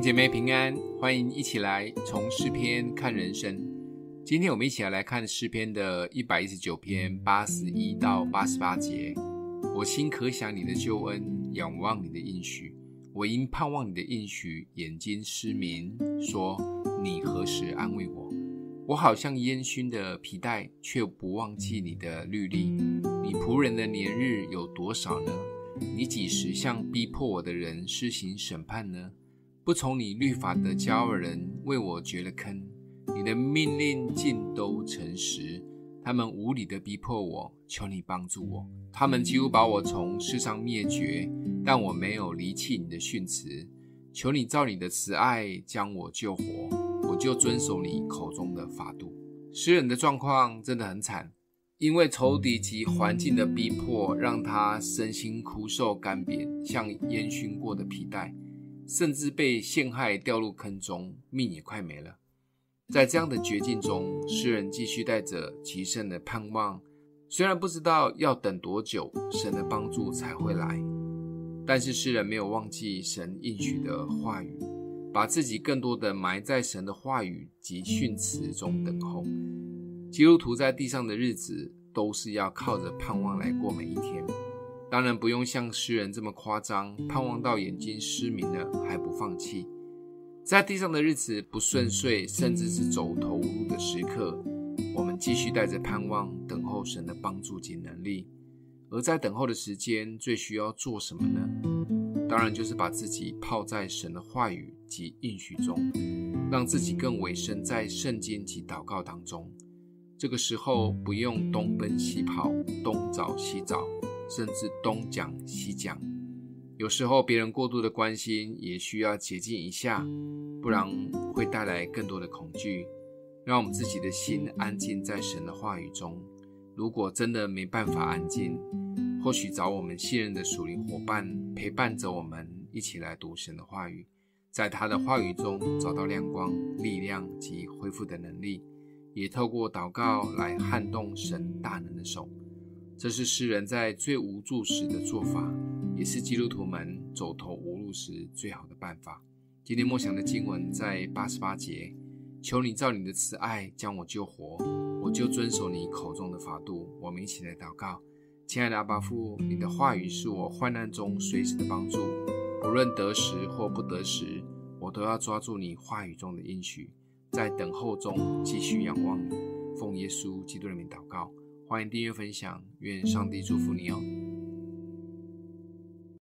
姐妹平安，欢迎一起来从诗篇看人生。今天我们一起来看诗篇的一百一十九篇八十一到八十八节。我心可想你的救恩，仰望你的应许。我因盼望你的应许，眼睛失明，说你何时安慰我？我好像烟熏的皮带，却不忘记你的律例。你仆人的年日有多少呢？你几时向逼迫我的人施行审判呢？不从你律法的骄傲人为我掘了坑，你的命令尽都诚实。他们无理的逼迫我，求你帮助我。他们几乎把我从世上灭绝，但我没有离弃你的训词。求你照你的慈爱将我救活，我就遵守你口中的法度。诗人的状况真的很惨，因为仇敌及环境的逼迫，让他身心枯瘦干瘪，像烟熏过的皮带。甚至被陷害，掉入坑中，命也快没了。在这样的绝境中，诗人继续带着极深的盼望。虽然不知道要等多久，神的帮助才会来，但是诗人没有忘记神应许的话语，把自己更多的埋在神的话语及训词中等候。基督徒在地上的日子，都是要靠着盼望来过每一天。当然不用像诗人这么夸张，盼望到眼睛失明了还不放弃。在地上的日子不顺遂，甚至是走投无路的时刻，我们继续带着盼望，等候神的帮助及能力。而在等候的时间，最需要做什么呢？当然就是把自己泡在神的话语及应许中，让自己更委身在圣经及祷告当中。这个时候不用东奔西跑，东找西找。甚至东讲西讲，有时候别人过度的关心也需要洁净一下，不然会带来更多的恐惧。让我们自己的心安静在神的话语中。如果真的没办法安静，或许找我们信任的属灵伙伴陪伴着我们一起来读神的话语，在他的话语中找到亮光、力量及恢复的能力，也透过祷告来撼动神大能的手。这是诗人在最无助时的做法，也是基督徒们走投无路时最好的办法。今天默想的经文在八十八节，求你照你的慈爱将我救活，我就遵守你口中的法度。我们一起来祷告，亲爱的阿爸父，你的话语是我患难中随时的帮助，不论得时或不得时，我都要抓住你话语中的应许，在等候中继续仰望你。奉耶稣基督的名祷告。欢迎订阅分享，愿上帝祝福你哦。